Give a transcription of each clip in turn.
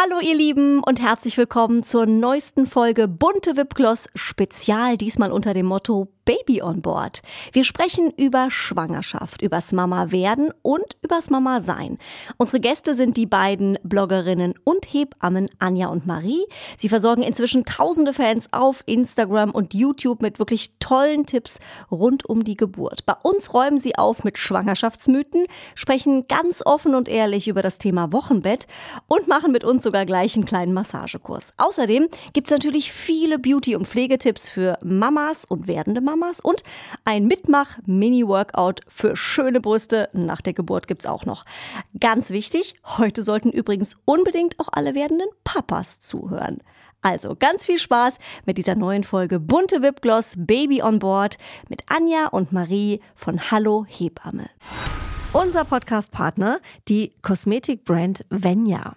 Hallo ihr Lieben und herzlich willkommen zur neuesten Folge Bunte Wipgloss Spezial, diesmal unter dem Motto Baby on Board. Wir sprechen über Schwangerschaft, übers Mama werden und übers Mama sein. Unsere Gäste sind die beiden Bloggerinnen und Hebammen Anja und Marie. Sie versorgen inzwischen tausende Fans auf Instagram und YouTube mit wirklich tollen Tipps rund um die Geburt. Bei uns räumen sie auf mit Schwangerschaftsmythen, sprechen ganz offen und ehrlich über das Thema Wochenbett und machen mit uns sogar gleich einen kleinen Massagekurs. Außerdem gibt's natürlich viele Beauty- und Pflegetipps für Mamas und werdende Mamas. Mamas und ein Mitmach-Mini-Workout für schöne Brüste nach der Geburt gibt's auch noch. Ganz wichtig, heute sollten übrigens unbedingt auch alle werdenden Papas zuhören. Also ganz viel Spaß mit dieser neuen Folge Bunte Wipgloss Baby on Board mit Anja und Marie von Hallo Hebamme. Unser Podcast-Partner, die Kosmetikbrand Venya.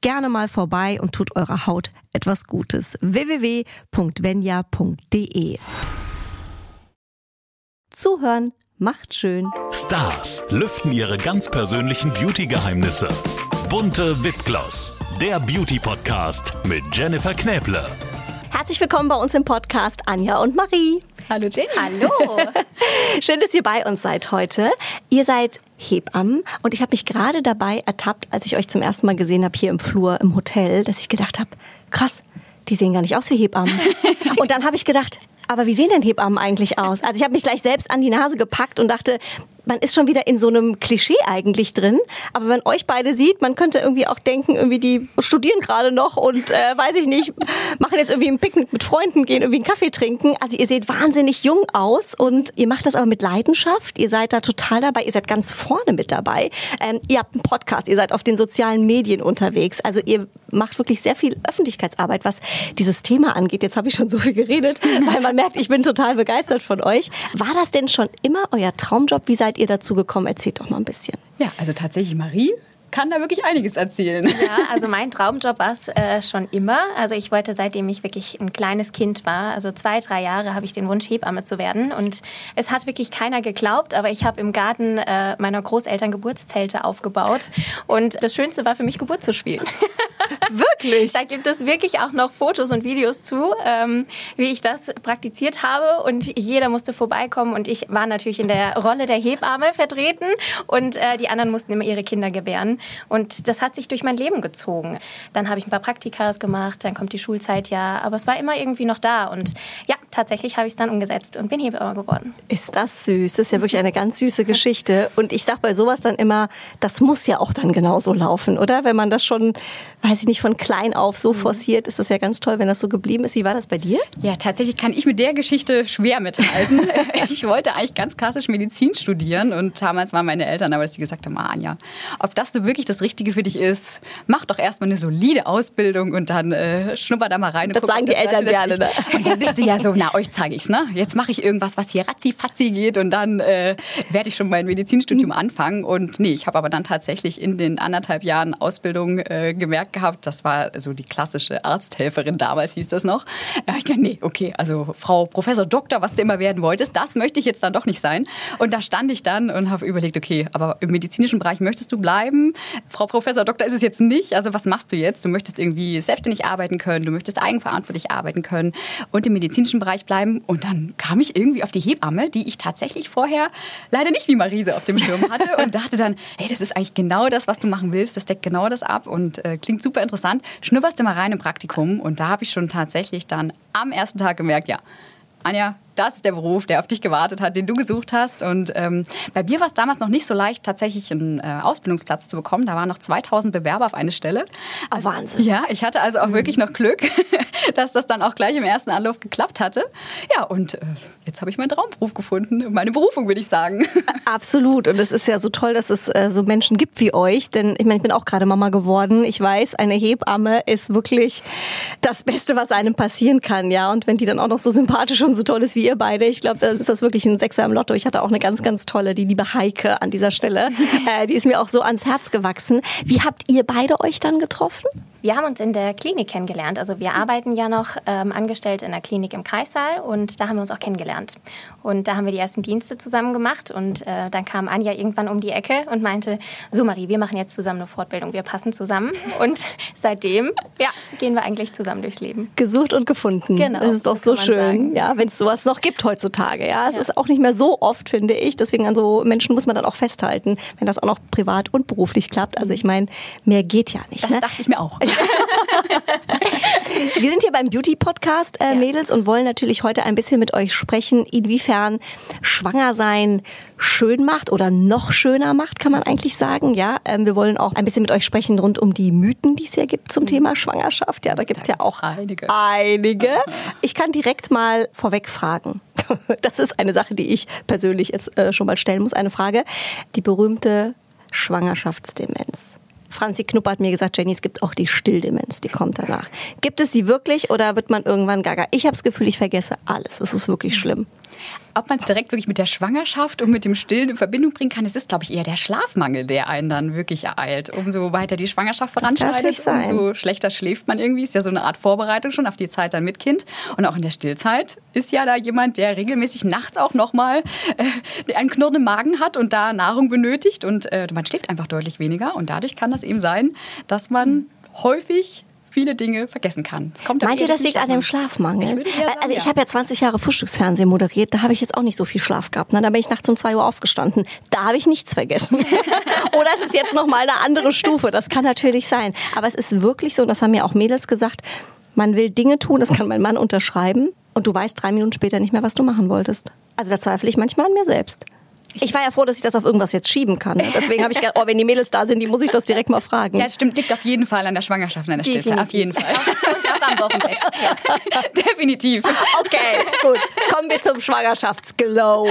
gerne mal vorbei und tut eurer Haut etwas Gutes. www.venya.de Zuhören macht schön. Stars lüften ihre ganz persönlichen Beauty-Geheimnisse. Bunte Wipgloss, der Beauty-Podcast mit Jennifer Knäble. Herzlich willkommen bei uns im Podcast Anja und Marie. Hallo Jenny. Hallo. Schön, dass ihr bei uns seid heute. Ihr seid Hebammen und ich habe mich gerade dabei ertappt, als ich euch zum ersten Mal gesehen habe hier im Flur im Hotel, dass ich gedacht habe, krass, die sehen gar nicht aus wie Hebammen. und dann habe ich gedacht, aber wie sehen denn Hebammen eigentlich aus? Also ich habe mich gleich selbst an die Nase gepackt und dachte, man ist schon wieder in so einem Klischee eigentlich drin. Aber wenn euch beide sieht, man könnte irgendwie auch denken, irgendwie die studieren gerade noch und äh, weiß ich nicht, machen jetzt irgendwie ein Picknick mit Freunden, gehen irgendwie einen Kaffee trinken. Also ihr seht wahnsinnig jung aus und ihr macht das aber mit Leidenschaft. Ihr seid da total dabei. Ihr seid ganz vorne mit dabei. Ähm, ihr habt einen Podcast. Ihr seid auf den sozialen Medien unterwegs. Also ihr macht wirklich sehr viel Öffentlichkeitsarbeit, was dieses Thema angeht. Jetzt habe ich schon so viel geredet, weil man merkt, ich bin total begeistert von euch. War das denn schon immer euer Traumjob? Wie seid ihr dazu gekommen? Erzählt doch mal ein bisschen. Ja, also tatsächlich Marie kann da wirklich einiges erzählen. Ja, also mein Traumjob war es äh, schon immer. Also ich wollte, seitdem ich wirklich ein kleines Kind war, also zwei, drei Jahre, habe ich den Wunsch, Hebamme zu werden. Und es hat wirklich keiner geglaubt, aber ich habe im Garten äh, meiner Großeltern Geburtszelte aufgebaut. Und das Schönste war für mich, Geburt zu spielen. Wirklich? da gibt es wirklich auch noch Fotos und Videos zu, ähm, wie ich das praktiziert habe. Und jeder musste vorbeikommen. Und ich war natürlich in der Rolle der Hebamme vertreten. Und äh, die anderen mussten immer ihre Kinder gebären. Und das hat sich durch mein Leben gezogen. Dann habe ich ein paar Praktikas gemacht, dann kommt die Schulzeit ja. Aber es war immer irgendwie noch da. Und ja, tatsächlich habe ich es dann umgesetzt und bin Hebamme geworden. Ist das süß? Das ist ja wirklich eine ganz süße Geschichte. Und ich sage bei sowas dann immer, das muss ja auch dann genauso laufen, oder? Wenn man das schon, weiß ich nicht, von klein auf so mhm. forciert, ist das ja ganz toll, wenn das so geblieben ist. Wie war das bei dir? Ja, tatsächlich kann ich mit der Geschichte schwer mithalten. ich wollte eigentlich ganz klassisch Medizin studieren und damals waren meine Eltern, aber dass sie gesagt haben, ah, Anja, ob das so wirklich das Richtige für dich ist, mach doch erstmal eine solide Ausbildung und dann äh, schnupper da mal rein. das guck, sagen die Eltern gerne. Ne? Und dann bist du ja so, na, euch zeige ich's, ne? Jetzt mache ich irgendwas, was hier ratzi-fatzi geht und dann äh, werde ich schon mein Medizinstudium anfangen. Und nee, ich habe aber dann tatsächlich in den anderthalb Jahren Ausbildung äh, gemerkt gehabt, das war so die klassische Arzthelferin damals, hieß das noch. Ja, ich dachte, nee, okay, also Frau Professor Doktor, was du immer werden wolltest, das möchte ich jetzt dann doch nicht sein. Und da stand ich dann und habe überlegt, okay, aber im medizinischen Bereich möchtest du bleiben? Frau Professor Doktor ist es jetzt nicht. Also was machst du jetzt? Du möchtest irgendwie selbstständig arbeiten können, du möchtest eigenverantwortlich arbeiten können und im medizinischen Bereich bleiben. Und dann kam ich irgendwie auf die Hebamme, die ich tatsächlich vorher leider nicht wie Marise auf dem Schirm hatte und dachte dann, hey, das ist eigentlich genau das, was du machen willst. Das deckt genau das ab und äh, klingt super interessant. Schnupperst du mal rein im Praktikum und da habe ich schon tatsächlich dann am ersten Tag gemerkt, ja, Anja, das ist der Beruf, der auf dich gewartet hat, den du gesucht hast. Und ähm, bei mir war es damals noch nicht so leicht, tatsächlich einen äh, Ausbildungsplatz zu bekommen. Da waren noch 2000 Bewerber auf eine Stelle. Oh, Wahnsinn. Ja, ich hatte also auch wirklich noch Glück, dass das dann auch gleich im ersten Anlauf geklappt hatte. Ja, und äh, jetzt habe ich meinen Traumberuf gefunden, meine Berufung, würde ich sagen. Absolut. Und es ist ja so toll, dass es äh, so Menschen gibt wie euch. Denn ich meine, ich bin auch gerade Mama geworden. Ich weiß, eine Hebamme ist wirklich das Beste, was einem passieren kann. Ja, und wenn die dann auch noch so sympathisch und so toll ist wie ihr beide, ich glaube, dann ist das wirklich ein Sechser im Lotto. Ich hatte auch eine ganz, ganz tolle, die liebe Heike an dieser Stelle. Äh, die ist mir auch so ans Herz gewachsen. Wie habt ihr beide euch dann getroffen? Wir haben uns in der Klinik kennengelernt. Also wir arbeiten ja noch ähm, angestellt in der Klinik im Kreissaal und da haben wir uns auch kennengelernt. Und da haben wir die ersten Dienste zusammen gemacht und äh, dann kam Anja irgendwann um die Ecke und meinte, so Marie, wir machen jetzt zusammen eine Fortbildung, wir passen zusammen. Und seitdem, ja, gehen wir eigentlich zusammen durchs Leben. Gesucht und gefunden. Genau, Das ist doch so schön, sagen. ja, wenn es sowas noch gibt heutzutage. Ja, es Ja. ist auch nicht mehr so oft, finde ich. Deswegen an so Menschen muss man dann auch festhalten, wenn das auch noch privat und beruflich klappt. Also ich meine, mehr geht ja nicht. Das Ne? dachte ich mir auch. Wir sind hier beim Beauty-Podcast, äh. Mädels, und wollen natürlich heute ein bisschen mit euch sprechen, inwiefern schwanger sein schön macht oder noch schöner macht, kann man eigentlich sagen. Ja, ähm, wir wollen auch ein bisschen mit euch sprechen rund um die Mythen, die es ja gibt zum Thema Schwangerschaft. Ja, da gibt es ja auch einige. einige. Ich kann direkt mal vorweg fragen. Das ist eine Sache, die ich persönlich jetzt äh, schon mal stellen muss. Eine Frage. Die berühmte Schwangerschaftsdemenz. Franzi Knupp hat mir gesagt, Jenny, es gibt auch die Stilldemenz, die kommt danach. Gibt es die wirklich oder wird man irgendwann gaga? Ich habe das Gefühl, ich vergesse alles. Es ist wirklich schlimm. Ob man es direkt wirklich mit der Schwangerschaft und mit dem Stillen in Verbindung bringen kann, es ist, glaube ich, eher der Schlafmangel, der einen dann wirklich ereilt. Umso weiter die Schwangerschaft voranschreitet, umso schlechter schläft man irgendwie. Ist ja so eine Art Vorbereitung schon auf die Zeit dann mit Kind. Und auch in der Stillzeit ist ja da jemand, der regelmäßig nachts auch nochmal äh, einen Knurren im Magen hat und da Nahrung benötigt. Und äh, man schläft einfach deutlich weniger. Und dadurch kann das eben sein, dass man häufig viele Dinge vergessen kann. Meint ihr, das liegt an dem Schlafmangel. Ich sagen, also ich ja. habe ja 20 Jahre Frühstücksfernsehen moderiert, da habe ich jetzt auch nicht so viel Schlaf gehabt. Ne? Da bin ich nachts um 2 Uhr aufgestanden. Da habe ich nichts vergessen. Oder es ist jetzt nochmal eine andere Stufe. Das kann natürlich sein. Aber es ist wirklich so, und das haben mir auch Mädels gesagt, man will Dinge tun, das kann mein Mann unterschreiben, und du weißt drei Minuten später nicht mehr, was du machen wolltest. Also da zweifle ich manchmal an mir selbst. Ich war ja froh, dass ich das auf irgendwas jetzt schieben kann. ne? Deswegen habe ich gedacht, oh, wenn die Mädels da sind, die muss ich das direkt mal fragen. Ja, das stimmt. Liegt auf jeden Fall an der Schwangerschaft an der Stillzeit. Auf jeden Fall. Und am Wochenbett. Definitiv. Okay, gut. Kommen wir zum Schwangerschaftsglow.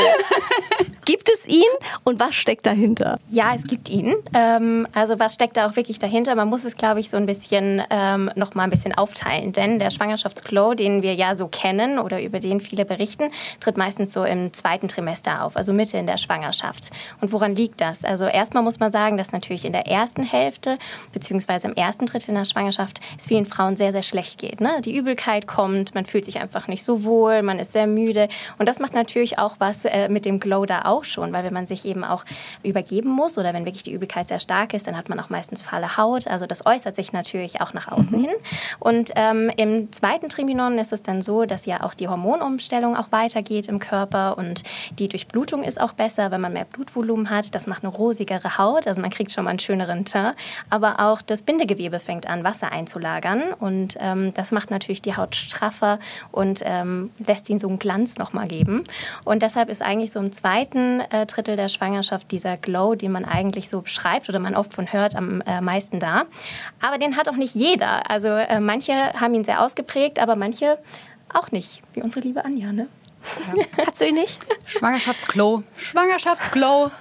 Gibt es ihn und was steckt dahinter? Ja, es gibt ihn. Ähm, also was steckt da auch wirklich dahinter? Man muss es, glaube ich, so ein bisschen ähm, noch mal ein bisschen aufteilen, denn der Schwangerschaftsglow, den wir ja so kennen oder über den viele berichten, tritt meistens so im zweiten Trimester auf, also Mitte in der Schwangerschaft. Und woran liegt das? Also erstmal muss man sagen, dass natürlich in der ersten Hälfte beziehungsweise im ersten Drittel der Schwangerschaft es vielen Frauen sehr sehr schlecht geht. Ne? Die Übelkeit kommt, man fühlt sich einfach nicht so wohl, man ist sehr müde und das macht natürlich auch was äh, mit dem Glow da auch schon, weil wenn man sich eben auch übergeben muss oder wenn wirklich die Übelkeit sehr stark ist, dann hat man auch meistens fahle Haut. Also das äußert sich natürlich auch nach außen hin. Und ähm, im zweiten Triminon ist es dann so, dass ja auch die Hormonumstellung auch weitergeht im Körper und die Durchblutung ist auch besser, wenn man mehr Blutvolumen hat. Das macht eine rosigere Haut, also man kriegt schon mal einen schöneren Teint. Aber auch das Bindegewebe fängt an, Wasser einzulagern und ähm, das macht natürlich die Haut straffer und ähm, lässt ihnen so einen Glanz nochmal geben. Und deshalb ist eigentlich so im zweiten äh, Drittel der Schwangerschaft dieser Glow, den man eigentlich so beschreibt oder man oft von hört, am äh, meisten da. Aber den hat auch nicht jeder. Also äh, manche haben ihn sehr ausgeprägt, aber manche auch nicht, wie unsere liebe Anja. Ne? Hast du ihn nicht? Schwangerschaftsklo. Schwangerschaftsklo.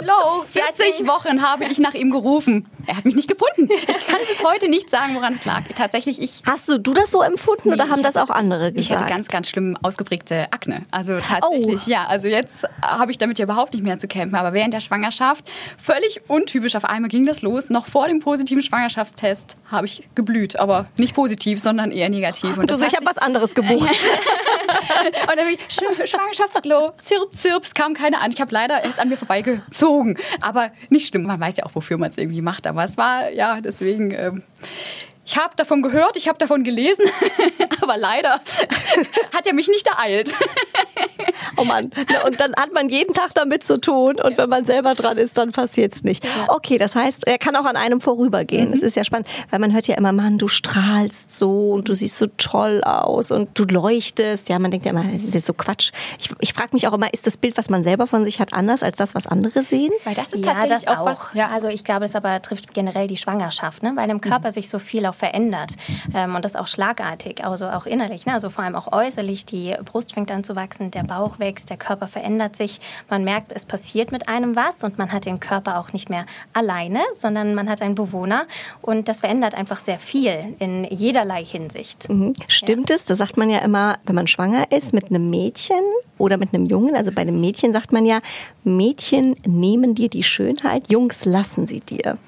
Glow. 40 Wochen habe ich nach ihm gerufen. Er hat mich nicht gefunden. Ich kann bis heute nicht sagen, woran es lag. Tatsächlich, ich Hast du, du das so empfunden oder Nee, haben ich das auch andere Ich gesagt? hatte ganz, ganz schlimm ausgeprägte Akne. Also tatsächlich, Oh. ja. Also jetzt habe ich damit ja überhaupt nicht mehr zu kämpfen. Aber während der Schwangerschaft, völlig untypisch, auf einmal ging das los. Noch vor dem positiven Schwangerschaftstest habe ich geblüht. Aber nicht positiv, sondern eher negativ. Und du, das ich hat habe was anderes gebucht. und dann bin ich, Sch- Schwangerschaftsglow, Zirp, Zirp, es kam keine an. Ich habe leider erst an mir vorbeigezogen. Aber nicht schlimm, man weiß ja auch, wofür man es irgendwie macht. Aber es war, ja, deswegen... Ähm, ich habe davon gehört, ich habe davon gelesen, aber leider hat er mich nicht ereilt. Oh Mann. Und dann hat man jeden Tag damit zu tun und wenn man selber dran ist, dann passiert es nicht. Okay, das heißt, er kann auch an einem vorübergehen. Das ist ja spannend, weil man hört ja immer, Mann, du strahlst so und du siehst so toll aus und du leuchtest. Ja, man denkt ja immer, das ist jetzt so Quatsch. Ich, ich frage mich auch immer, ist das Bild, was man selber von sich hat, anders als das, was andere sehen? Weil das ist ja, tatsächlich das auch, auch was. Ja. Also ich glaube, es aber trifft generell die Schwangerschaft, ne? weil im Körper mhm. sich so viel auch verändert ähm, und das auch schlagartig, also auch innerlich, ne? also vor allem auch äußerlich. Die Brust fängt an zu wachsen, der Bauch wächst, der Körper verändert sich. Man merkt, es passiert mit einem was und man hat den Körper auch nicht mehr alleine, sondern man hat einen Bewohner und das verändert einfach sehr viel in jederlei Hinsicht. Mhm. Stimmt ja. es? Da sagt man ja immer, wenn man schwanger ist mit einem Mädchen oder mit einem Jungen, also bei einem Mädchen sagt man ja, Mädchen nehmen dir die Schönheit, Jungs lassen sie dir.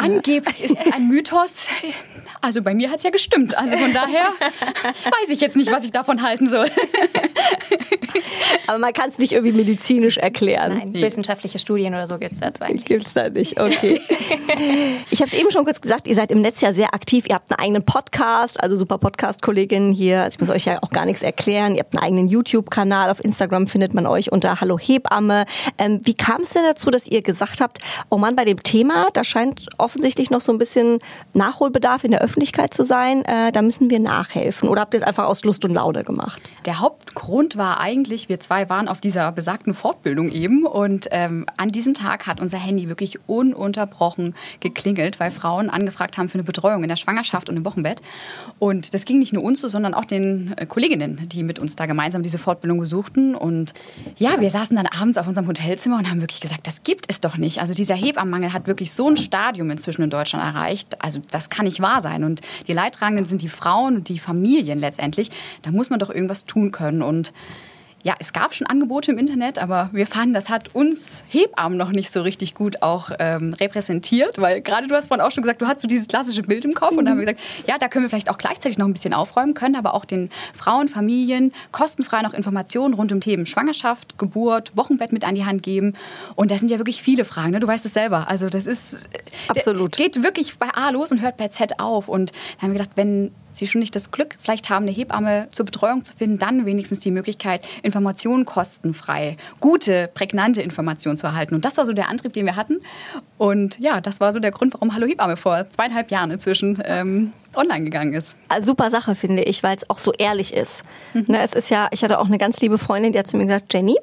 Angeblich ist es ein Mythos. Also bei mir hat es ja gestimmt. Also von daher weiß ich jetzt nicht, was ich davon halten soll. Aber man kann es nicht irgendwie medizinisch erklären. Nein, nee. wissenschaftliche Studien oder so gibt es dazu eigentlich. Gibt es da nicht, okay. ich habe es eben schon kurz gesagt, ihr seid im Netz ja sehr aktiv. Ihr habt einen eigenen Podcast, also super Podcast-Kollegin hier. Also ich muss euch ja auch gar nichts erklären. Ihr habt einen eigenen YouTube-Kanal. Auf Instagram findet man euch unter Hallo Hebamme. Ähm, wie kam es denn dazu, dass ihr gesagt habt, oh Mann, bei dem Thema, da scheint offensichtlich noch so ein bisschen Nachholbedarf in der Öffentlichkeit zu sein. Äh, da müssen wir nachhelfen. Oder habt ihr es einfach aus Lust und Laune gemacht? Der Hauptgrund war eigentlich, wir zwei waren auf dieser besagten Fortbildung eben und ähm, an diesem Tag hat unser Handy wirklich ununterbrochen geklingelt, weil Frauen angefragt haben für eine Betreuung in der Schwangerschaft und im Wochenbett. Und das ging nicht nur uns so, sondern auch den äh, Kolleginnen, die mit uns da gemeinsam diese Fortbildung besuchten. Und ja, wir saßen dann abends auf unserem Hotelzimmer und haben wirklich gesagt, das gibt es doch nicht. Also dieser Hebammenmangel hat wirklich so ein Stadium inzwischen in Deutschland erreicht. Also das kann nicht wahr sein. Und die Leidtragenden sind die Frauen und die Familien letztendlich. Da muss man doch irgendwas tun können. Und ja, es gab schon Angebote im Internet, aber wir fanden, das hat uns Hebammen noch nicht so richtig gut auch ähm, repräsentiert, weil gerade du hast vorhin auch schon gesagt, du hast so dieses klassische Bild im Kopf mhm. und da haben wir gesagt, ja, da können wir vielleicht auch gleichzeitig noch ein bisschen aufräumen, können aber auch den Frauen, Familien kostenfrei noch Informationen rund um Themen Schwangerschaft, Geburt, Wochenbett mit an die Hand geben und da sind ja wirklich viele Fragen, ne? du weißt es selber, also das ist, absolut, geht wirklich bei A los und hört bei Z auf und da haben wir gedacht, wenn Sie schon nicht das Glück vielleicht haben, eine Hebamme zur Betreuung zu finden, dann wenigstens die Möglichkeit, Informationen kostenfrei, gute, prägnante Informationen zu erhalten. Und das war so der Antrieb, den wir hatten. Und ja, das war so der Grund, warum Hallo Hebamme vor zweieinhalb Jahren inzwischen ähm, online gegangen ist. Also super Sache, finde ich, weil es auch so ehrlich ist. Mhm. Ne, es ist ja, ich hatte auch eine ganz liebe Freundin, die hat zu mir gesagt, Jenny,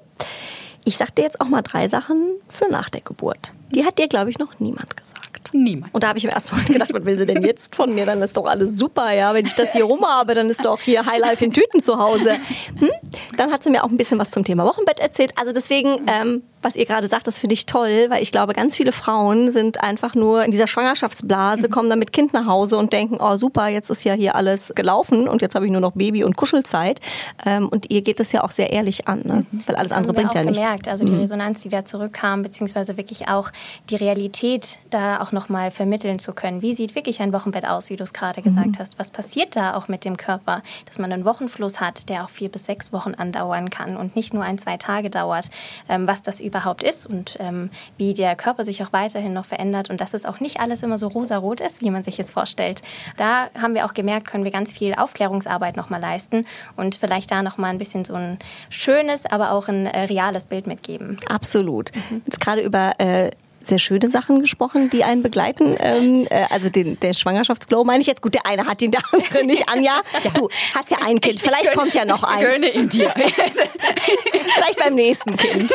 ich sag dir jetzt auch mal drei Sachen für nach der Geburt. Die hat dir, glaube ich, noch niemand gesagt. Niemand. Und da habe ich im ersten Mal gedacht, was will sie denn jetzt von mir? Dann ist doch alles super, ja. Wenn ich das hier rum habe, dann ist doch hier Highlife in Tüten zu Hause. Hm? Dann hat sie mir auch ein bisschen was zum Thema Wochenbett erzählt. Also deswegen, ähm, was ihr gerade sagt, das finde ich toll, weil ich glaube, ganz viele Frauen sind einfach nur in dieser Schwangerschaftsblase, mhm. kommen dann mit Kind nach Hause und denken, oh super, jetzt ist ja hier alles gelaufen und jetzt habe ich nur noch Baby- und Kuschelzeit. Ähm, und ihr geht das ja auch sehr ehrlich an, ne? Mhm. weil alles andere bringt ja nichts. gemerkt, also die mhm. Resonanz, die da zurückkam, beziehungsweise wirklich auch die Realität da auch nochmal vermitteln zu können. Wie sieht wirklich ein Wochenbett aus, wie du es gerade gesagt mhm. hast? Was passiert da auch mit dem Körper, dass man einen Wochenfluss hat, der auch vier bis sechs Wochen andauern kann und nicht nur ein, zwei Tage dauert, ähm, was das überhaupt ist und ähm, wie der Körper sich auch weiterhin noch verändert und dass es auch nicht alles immer so rosarot ist, wie man sich es vorstellt. Da haben wir auch gemerkt, können wir ganz viel Aufklärungsarbeit nochmal leisten und vielleicht da nochmal ein bisschen so ein schönes, aber auch ein äh, reales Bild mitgeben. Absolut. Mhm. Jetzt gerade über äh, sehr schöne Sachen gesprochen, die einen begleiten. Ähm, äh, also den, der Schwangerschaftsglow meine ich jetzt. Gut, der eine hat ihn, der andere nicht. Anja, ja. du hast ja ein Kind. Ich, Vielleicht gönne, kommt ja noch ich eins. Ich gönne ihn dir. Vielleicht beim nächsten Kind.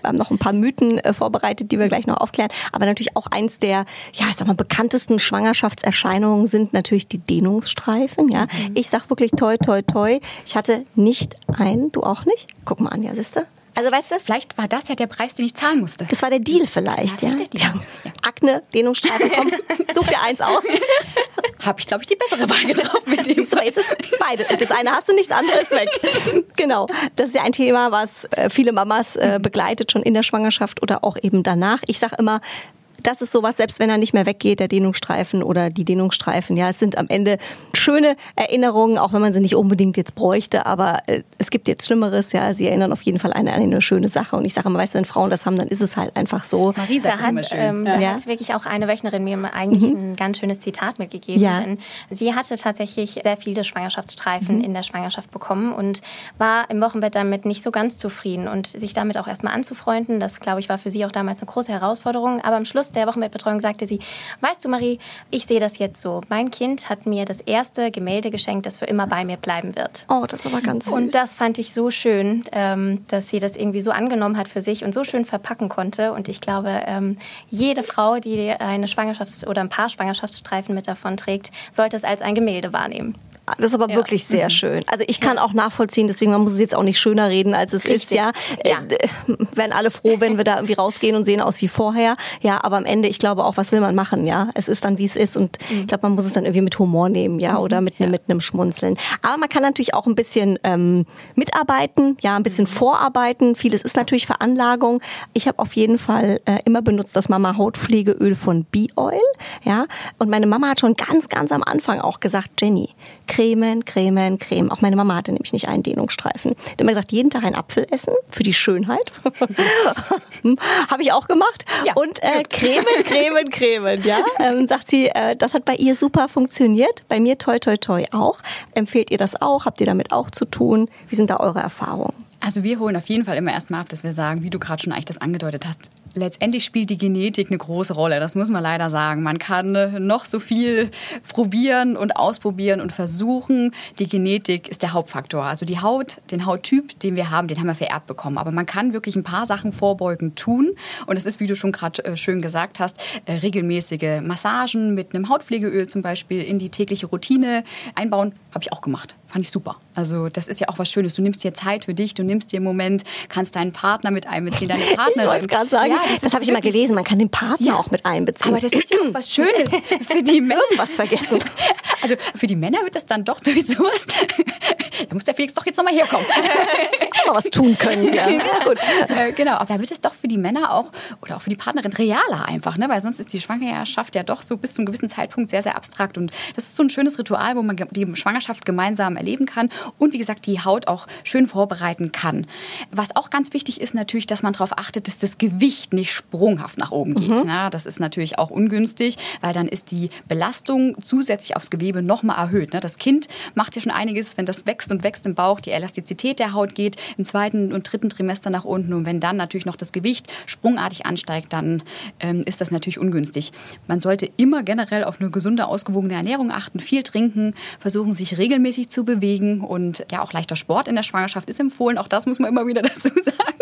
Wir haben noch ein paar Mythen äh, vorbereitet, die wir gleich noch aufklären. Aber natürlich auch eins der, ja, ich sag mal, bekanntesten Schwangerschaftserscheinungen sind natürlich die Dehnungsstreifen. Ja, mhm. ich sag wirklich toi, toi, toi. Ich hatte nicht einen, du auch nicht. Guck mal, Anja, siehste? Also weißt du, vielleicht war das ja der Preis, den ich zahlen musste. Das war der Deal vielleicht, ja. Der Deal. ja. Akne, Dehnungsstrafe, komm, such dir eins aus. Habe ich, glaube ich, die bessere Wahl getroffen mit dem. Siehst du, jetzt ist beide. Das eine hast du nicht, das andere ist weg. genau. Das ist ja ein Thema, was äh, viele Mamas äh, begleitet, schon in der Schwangerschaft oder auch eben danach. Ich sage immer, das ist sowas, selbst wenn er nicht mehr weggeht, der Dehnungsstreifen oder die Dehnungsstreifen, ja, es sind am Ende schöne Erinnerungen, auch wenn man sie nicht unbedingt jetzt bräuchte, aber äh, es gibt jetzt Schlimmeres, ja, sie erinnern auf jeden Fall an eine, eine schöne Sache und ich sage immer, weißt du, wenn Frauen das haben, dann ist es halt einfach so. Da immer hat, ähm, Ja. hat wirklich auch eine Wöchnerin mir eigentlich ein ganz schönes Zitat mitgegeben. Ja. Denn sie hatte tatsächlich sehr viele Schwangerschaftsstreifen Mhm. in der Schwangerschaft bekommen und war im Wochenbett damit nicht so ganz zufrieden. Und sich damit auch erstmal anzufreunden, das glaube ich war für sie auch damals eine große Herausforderung. Aber am Schluss der Wochenbettbetreuung sagte sie, weißt du Marie, ich sehe das jetzt so. Mein Kind hat mir das erste Gemälde geschenkt, das für immer bei mir bleiben wird. Oh, das ist aber ganz süß. Und das fand ich so schön, ähm, dass sie das irgendwie so angenommen hat für sich und so schön verpacken konnte. Und ich glaube, ähm, jede Frau, die eine Schwangerschafts- oder ein paar Schwangerschaftsstreifen mit davon trägt, sollte es als ein Gemälde wahrnehmen. Das ist aber Ja. wirklich sehr schön. Also ich kann auch nachvollziehen, deswegen man muss es jetzt auch nicht schöner reden, als es ist. Richtig. Ja, Ja. Äh, werden alle froh, wenn wir da irgendwie rausgehen und sehen aus wie vorher. Ja, aber am Ende, ich glaube auch, was will man machen? Ja, es ist dann wie es ist und ich glaube, man muss es dann irgendwie mit Humor nehmen, ja, oder mit mit einem Schmunzeln. Aber man kann natürlich auch ein bisschen ähm, mitarbeiten, ja, ein bisschen vorarbeiten. Vieles ist natürlich Veranlagung. Ich habe auf jeden Fall äh, immer benutzt das Mama Hautpflegeöl von Bee Oil, ja. Und meine Mama hat schon ganz, ganz am Anfang auch gesagt, Jenny, Cremen, Cremen, Creme. Auch meine Mama hatte nämlich nicht einen Dehnungsstreifen. Die hat immer gesagt, jeden Tag einen Apfel essen für die Schönheit. Habe ich auch gemacht. Ja, und äh, Cremen, Cremen, Cremen. Ja, ähm, sagt sie, äh, das hat bei ihr super funktioniert. Bei mir toi, toi, toi auch. Empfehlt ihr das auch? Habt ihr damit auch zu tun? Wie sind da eure Erfahrungen? Also wir holen auf jeden Fall immer erstmal ab, dass wir sagen, wie du gerade schon eigentlich das angedeutet hast, letztendlich spielt die Genetik eine große Rolle. Das muss man leider sagen. Man kann äh, noch so viel probieren und ausprobieren und versuchen. Die Genetik ist der Hauptfaktor. Also die Haut, den Hauttyp, den wir haben, den haben wir vererbt bekommen. Aber man kann wirklich ein paar Sachen vorbeugend tun. Und es ist, wie du schon gerade äh, schön gesagt hast, äh, regelmäßige Massagen mit einem Hautpflegeöl zum Beispiel in die tägliche Routine einbauen. Habe ich auch gemacht. Fand ich super. Also das ist ja auch was Schönes. Du nimmst dir Zeit für dich, du nimmst dir einen Moment, kannst deinen Partner mit einbeziehen, deine Partnerin. Ich wollte es gerade sagen. Ja, das ist habe ich immer gelesen. Man kann den Partner auch mit einbeziehen. Aber das ist ja auch was Schönes für die Männer. Irgendwas vergessen. Also für die Männer wird das dann doch durch sowas. Da muss der Felix doch jetzt nochmal herkommen. Mal was tun können. Ja. Ja, gut. Äh, genau, aber da wird es doch für die Männer auch oder auch für die Partnerin realer einfach, ne? weil sonst ist die Schwangerschaft ja doch so bis zu einem gewissen Zeitpunkt sehr, sehr abstrakt. Und das ist so ein schönes Ritual, wo man die Schwangerschaft gemeinsam erleben kann und wie gesagt die Haut auch schön vorbereiten kann. Was auch ganz wichtig ist natürlich, dass man darauf achtet, dass das Gewicht nicht sprunghaft nach oben geht. Ne? Das ist natürlich auch ungünstig, weil dann ist die Belastung zusätzlich aufs Gewebe nochmal erhöht. Ne? Das Kind macht ja schon einiges, wenn das wächst und wächst im Bauch, die Elastizität der Haut geht im zweiten und dritten Trimester nach unten. Und wenn dann natürlich noch das Gewicht sprungartig ansteigt, dann ähm, ist das natürlich ungünstig. Man sollte immer generell auf eine gesunde, ausgewogene Ernährung achten, viel trinken, versuchen, sich regelmäßig zu bewegen und ja, auch leichter Sport in der Schwangerschaft ist empfohlen. Auch das muss man immer wieder dazu sagen.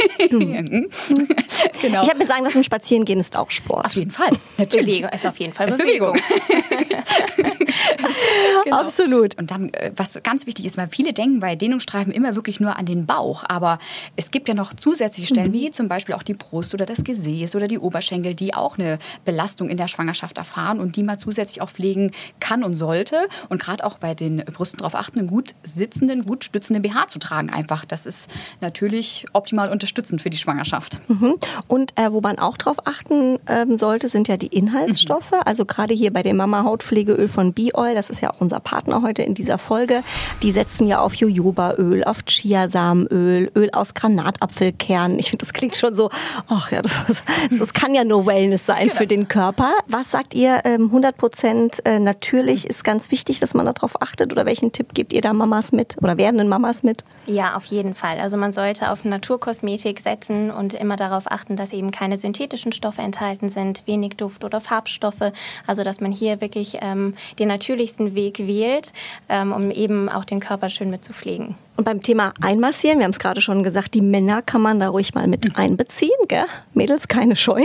genau. Ich habe mir sagen lassen, Spazierengehen ist auch Sport. auf jeden Fall, natürlich. Bewegung ist auf jeden Fall Ist Bewegung. Genau. Absolut. Und dann, äh, was ganz wichtig ist, weil viele denken bei Dehnungsstreifen immer wirklich nur an den Bauch, aber es gibt ja noch zusätzliche Stellen, wie zum Beispiel auch die Brust oder das Gesäß oder die Oberschenkel, die auch eine Belastung in der Schwangerschaft erfahren und die man zusätzlich auch pflegen kann und sollte. Und gerade auch bei den Brüsten darauf achten, einen gut sitzenden, gut stützenden BH zu tragen einfach. Das ist natürlich optimal unterstützend für die Schwangerschaft. Mhm. Und äh, wo man auch drauf achten ähm, sollte, sind ja die Inhaltsstoffe. Also gerade hier bei dem Mama Hautpflegeöl von Bee Oil, das ist ja auch unser Partner heute in dieser Folge. Die setzen ja auf Jojobaöl, auf Chiasamenöl, Öl aus Granatapfelkernen. Ich finde, das klingt schon so, ach ja, das, das kann ja nur Wellness sein für den Körper. Was sagt ihr? Ähm, 100 Prozent äh, natürlich ist ganz wichtig, dass man darauf achtet. Oder welchen Tipp gebt ihr da Mamas mit oder werdenden Mamas mit? Ja, auf jeden Fall. Also man sollte auf Naturkosmetik setzen und immer darauf achten, dass eben keine synthetischen Stoffe enthalten sind, wenig Duft oder Farbstoffe. Also dass man hier wirklich ähm, den natürlichsten Weg wählt, ähm, um eben auch den Körper schön mit zu pflegen. Und beim Thema Einmassieren, wir haben es gerade schon gesagt, die Männer kann man da ruhig mal mit einbeziehen, gell? Mädels, keine Scheu.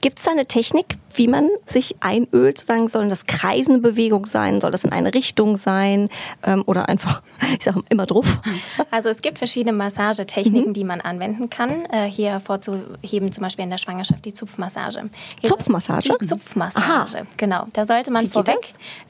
Gibt es da eine Technik, wie man sich einölt? Sozusagen, sollen das kreisende Bewegung sein? Soll das in eine Richtung sein? Ähm, oder einfach, ich sage immer drauf. Also es gibt verschiedene Massagetechniken, die man anwenden kann. Äh, hier hervorzuheben zum Beispiel in der Schwangerschaft die Zupfmassage. Hier Zupfmassage? Die Zupfmassage, genau. Da sollte man vorweg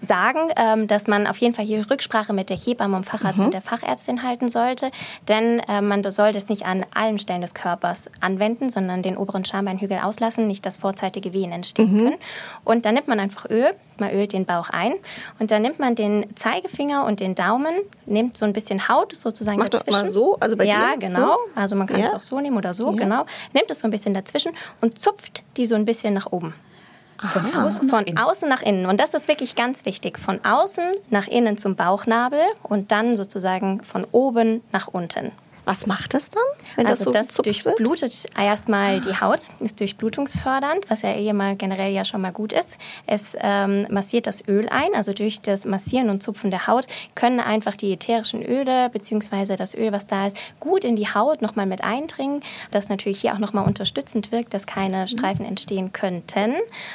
sagen, ähm, dass man auf jeden Fall hier Rücksprache mit der Hebamme und Facharzt und der Fachärztin halten anhalten sollte, denn äh, man sollte es nicht an allen Stellen des Körpers anwenden, sondern den oberen Schambeinhügel auslassen, nicht dass vorzeitige Wehen entstehen können. Und dann nimmt man einfach Öl, man ölt den Bauch ein und dann nimmt man den Zeigefinger und den Daumen, nimmt so ein bisschen Haut sozusagen Mach doch dazwischen. mal so, also bei ja, dir, genau. so. Also man kann Ja. es auch so nehmen oder so, Ja. genau. Nimmt es so ein bisschen dazwischen und zupft die so ein bisschen nach oben. Von außen nach Von innen. außen nach innen. Und das ist wirklich ganz wichtig. Von außen nach innen zum Bauchnabel und dann sozusagen von oben nach unten. Was macht das dann, wenn also das das, so wird? durchblutet erstmal die Haut, ist durchblutungsfördernd, was ja eh mal generell ja schon mal gut ist. Es ähm, massiert das Öl ein, also durch das Massieren und Zupfen der Haut können einfach die ätherischen Öle bzw. das Öl, was da ist, gut in die Haut nochmal mit eindringen, das natürlich hier auch nochmal unterstützend wirkt, dass keine Streifen entstehen könnten.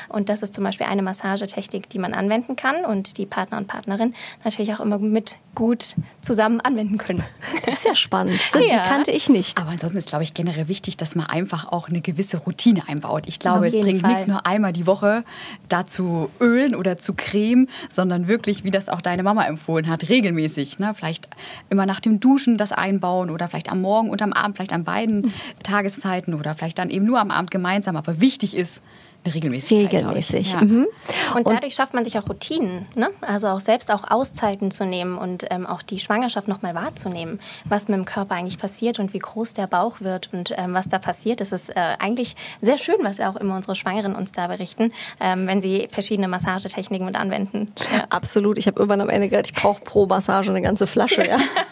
Und das ist zum Beispiel eine Massagetechnik, die man anwenden kann und die Partner und Partnerin natürlich auch immer mit gut zusammen anwenden können. Das ist ja spannend. Die Ja. kannte ich nicht. Aber ansonsten ist, glaube ich, generell wichtig, dass man einfach auch eine gewisse Routine einbaut. Ich glaube, es bringt Fall. nichts nur einmal die Woche da zu ölen oder zu cremen, sondern wirklich, wie das auch deine Mama empfohlen hat, regelmäßig. Ne? Vielleicht immer nach dem Duschen das einbauen oder vielleicht am Morgen und am Abend, vielleicht an beiden Tageszeiten oder vielleicht dann eben nur am Abend gemeinsam. Aber wichtig ist ich. Regelmäßig. Ja. Mhm. Und dadurch schafft man sich auch Routinen, ne? also auch selbst auch Auszeiten zu nehmen und ähm, auch die Schwangerschaft nochmal wahrzunehmen, was mit dem Körper eigentlich passiert und wie groß der Bauch wird und ähm, was da passiert. Das ist äh, eigentlich sehr schön, was auch immer unsere Schwangeren uns da berichten, ähm, wenn sie verschiedene Massagetechniken mit anwenden. Ja. Absolut. Ich habe irgendwann am Ende gedacht, ich brauche pro Massage eine ganze Flasche. Ja.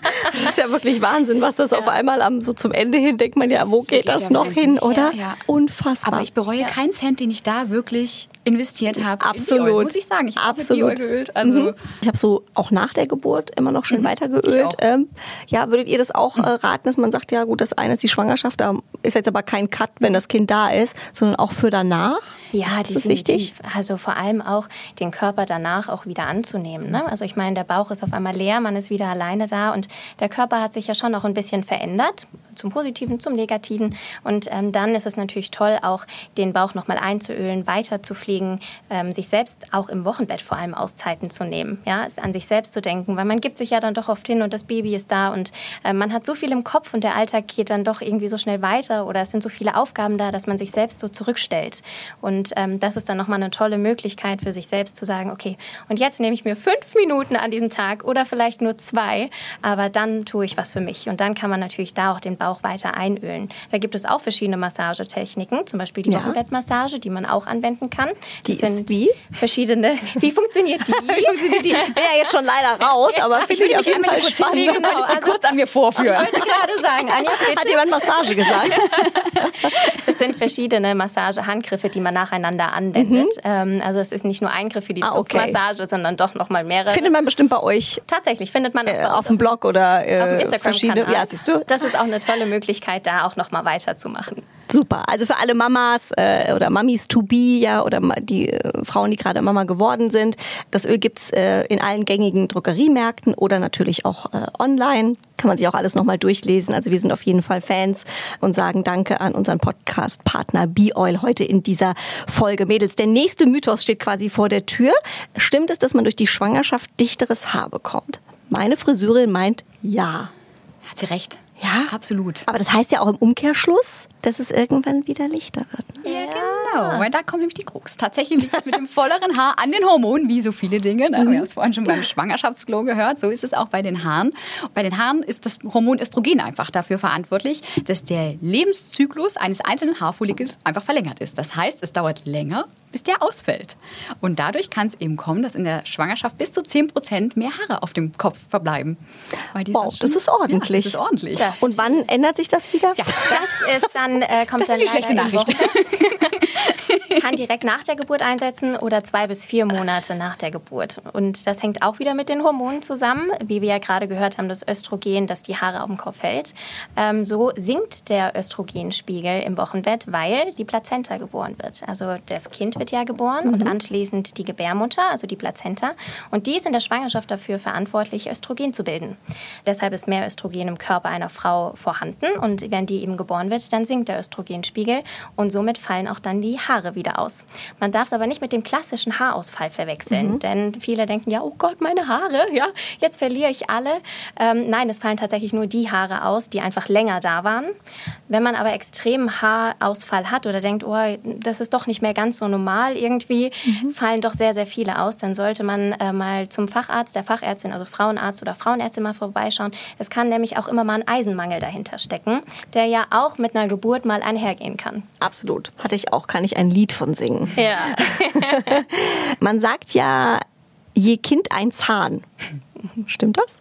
Das ist ja wirklich Wahnsinn, was das auf einmal am so zum Ende hin denkt man ja, wo ist geht das noch Wahnsinn. hin, oder? Ja, ja. Unfassbar. Aber ich bereue keinen Cent, den ich da wirklich investiert habe. Absolut. Biol, muss ich sagen. Ich habe Absolut. Geölt. Also Mhm. Ich habe so auch nach der Geburt immer noch schön Ich weitergeölt. auch. Ähm, ja, würdet ihr das auch äh, raten, dass man sagt, ja gut, das eine ist die Schwangerschaft, da ist jetzt aber kein Cut, wenn das Kind da ist, sondern auch für danach? Ja, ist das wichtig? Also vor allem auch den Körper danach auch wieder anzunehmen. Ne? Also ich meine, der Bauch ist auf einmal leer, man ist wieder alleine da und der Körper hat sich ja schon noch ein bisschen verändert, zum Positiven, zum Negativen. Und ähm, dann ist es natürlich toll, auch den Bauch nochmal einzuölen, weiter zu fliegen, ähm, sich selbst auch im Wochenbett vor allem Auszeiten zu nehmen, ja, es an sich selbst zu denken, weil man gibt sich ja dann doch oft hin und das Baby ist da und äh, man hat so viel im Kopf und der Alltag geht dann doch irgendwie so schnell weiter oder es sind so viele Aufgaben da, dass man sich selbst so zurückstellt. Und ähm, das ist dann nochmal eine tolle Möglichkeit für sich selbst zu sagen, okay, und jetzt nehme ich mir fünf Minuten an diesem Tag oder vielleicht nur zwei, aber dann tue ich was für mich. Und dann kann man natürlich da auch den Bauch weiter einölen. Da gibt es auch verschiedene Massagetechniken, zum Beispiel die Ja. Wochenbettmassage, die man auch anwenden kann. Die Das ist sind wie? Verschiedene. Wie funktioniert die? Wie funktioniert die? Ich bin ja jetzt schon leider raus, aber finde ich auf jeden Fall spannend. Genau, Genau, also kurz an mir vorführen. Ich wollte gerade sagen, Anja, bitte. Hat jemand Massage gesagt? Es sind verschiedene Massagehandgriffe, die man nacheinander anwendet. Ähm, also es ist nicht nur ein Griff für die Mhm. Ah, okay. Zupfmassage, sondern doch nochmal mehrere. Findet man bestimmt bei euch Tatsächlich findet man äh, auf dem Blog oder äh, auf dem Instagram verschiedene. Ja, siehst du? Das ist auch eine tolle Möglichkeit, da auch nochmal weiterzumachen. Super. Also für alle Mamas äh, oder Mamis to be, ja, oder die äh, Frauen, die gerade Mama geworden sind. Das Öl gibt's äh, in allen gängigen Drogeriemärkten oder natürlich auch äh, online. Kann man sich auch alles nochmal durchlesen. Also wir sind auf jeden Fall Fans und sagen Danke an unseren Podcast-Partner B-Oil heute in dieser Folge. Mädels, der nächste Mythos steht quasi vor der Tür. Stimmt es, dass man durch die Schwangerschaft dichteres Haar bekommt? Meine Friseurin meint ja. Hat sie recht. Ja? absolut. Aber das heißt ja auch im Umkehrschluss, dass es irgendwann wieder lichter wird. Ne? Ja, genau. Weil da kommt nämlich die Krux. Tatsächlich liegt es mit dem volleren Haar an den Hormonen, wie so viele Dinge. Ne? Wir haben es vorhin schon beim Schwangerschaftsglow gehört. So ist es auch bei den Haaren. Bei den Haaren ist das Hormon Östrogen einfach dafür verantwortlich, dass der Lebenszyklus eines einzelnen Haarfollikels einfach verlängert ist. Das heißt, es dauert länger, bis der ausfällt. Und dadurch kann es eben kommen, dass in der Schwangerschaft bis zu 10 Prozent mehr Haare auf dem Kopf verbleiben. Wow, das ist ordentlich. Ja, das ist ordentlich. Ja. Und wann ändert sich das wieder? Ja, Das ist dann, äh, kommt Das dann ist die schlechte Nachricht. Kann direkt nach der Geburt einsetzen oder zwei bis vier Monate nach der Geburt. Und das hängt auch wieder mit den Hormonen zusammen. Wie wir ja gerade gehört haben, das Östrogen, das die Haare auf dem Kopf hält. Ähm, so sinkt der Östrogenspiegel im Wochenbett, weil die Plazenta geboren wird. Also das Kind wird ja geboren und anschließend die Gebärmutter, also die Plazenta. Und die ist in der Schwangerschaft dafür verantwortlich, Östrogen zu bilden. Deshalb ist mehr Östrogen im Körper einer Frau vorhanden. Und wenn die eben geboren wird, dann sinkt der Östrogenspiegel und somit fallen auch dann die die Haare wieder aus. Man darf es aber nicht mit dem klassischen Haarausfall verwechseln, mhm. denn viele denken, ja, oh Gott, meine Haare, ja, jetzt verliere ich alle. Ähm, nein, es fallen tatsächlich nur die Haare aus, die einfach länger da waren. Wenn man aber extremen Haarausfall hat oder denkt, oh, das ist doch nicht mehr ganz so normal, irgendwie mhm. fallen doch sehr, sehr viele aus, dann sollte man äh, mal zum Facharzt, der Fachärztin, also Frauenarzt oder Frauenärztin mal vorbeischauen. Es kann nämlich auch immer mal ein Eisenmangel dahinter stecken, der ja auch mit einer Geburt mal einhergehen kann. Absolut. Hatte ich auch, kann ich ein Lied von singen. Ja. man sagt ja, je Kind ein Zahn. Stimmt das?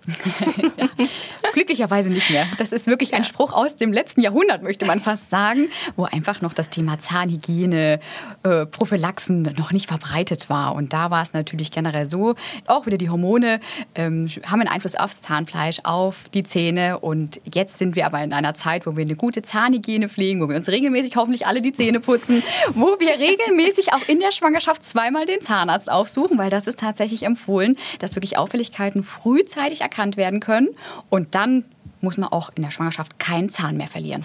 Glücklicherweise nicht mehr. Das ist wirklich ein Spruch aus dem letzten Jahrhundert, möchte man fast sagen, wo einfach noch das Thema Zahnhygiene, äh, Prophylaxen noch nicht verbreitet war. Und da war es natürlich generell so, auch wieder die Hormone ähm, haben einen Einfluss aufs Zahnfleisch, auf die Zähne. Und jetzt sind wir aber in einer Zeit, wo wir eine gute Zahnhygiene pflegen, wo wir uns regelmäßig hoffentlich alle die Zähne putzen, wo wir regelmäßig auch in der Schwangerschaft zweimal den Zahnarzt aufsuchen, weil das ist tatsächlich empfohlen, dass wirklich Auffälligkeiten frühzeitig erkannt werden können und dann muss man auch in der Schwangerschaft keinen Zahn mehr verlieren.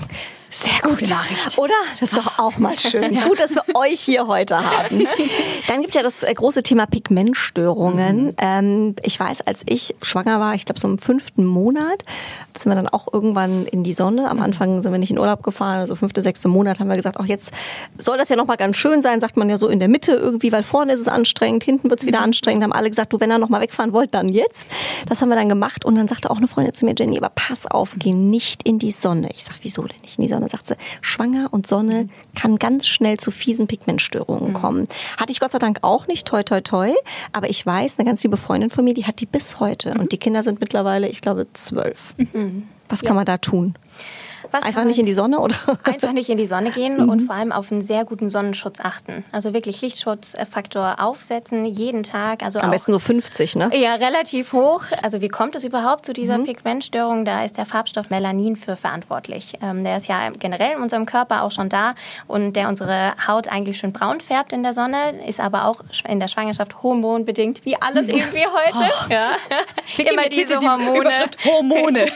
Sehr gute Nachricht. Oder? Das ist doch auch mal schön. ja. Gut, dass wir euch hier heute haben. Dann gibt es ja das äh, große Thema Pigmentstörungen. Mhm. Ähm, ich weiß, als ich schwanger war, ich glaube so im fünften Monat, sind wir dann auch irgendwann in die Sonne. Am Anfang sind wir nicht in Urlaub gefahren, also fünfte, sechste Monat haben wir gesagt, auch jetzt soll das ja noch mal ganz schön sein, sagt man ja so in der Mitte irgendwie, weil vorne ist es anstrengend, hinten wird es wieder mhm. anstrengend. Haben alle gesagt, du, wenn er noch mal wegfahren wollt, dann jetzt. Das haben wir dann gemacht und dann sagte auch eine Freundin zu mir, Jenny, aber pass auf, geh nicht in die Sonne. Ich sag, wieso denn nicht in die Sonne? Sagt sie, schwanger und Sonne kann ganz schnell zu fiesen Pigmentstörungen mhm. kommen. Hatte ich Gott sei Dank auch nicht, toi toi toi, aber ich weiß, eine ganz liebe Freundin von mir, die hat die bis heute mhm. und die Kinder sind mittlerweile, ich glaube, zwölf. Mhm. Was kann ja. man da tun? Was einfach nicht in die Sonne oder? Einfach nicht in die Sonne gehen mhm. und vor allem auf einen sehr guten Sonnenschutz achten. Also wirklich Lichtschutzfaktor aufsetzen, jeden Tag. Also Am besten so 50, ne? Ja, relativ hoch. Also wie kommt es überhaupt zu dieser mhm. Pigmentstörung? Da ist der Farbstoff Melanin für verantwortlich. Ähm, der ist ja generell in unserem Körper auch schon da und der unsere Haut eigentlich schön braun färbt in der Sonne, ist aber auch in der Schwangerschaft hormonbedingt, wie alles irgendwie heute. Oh. Ja. Immer diese Hormone. Die Hormone.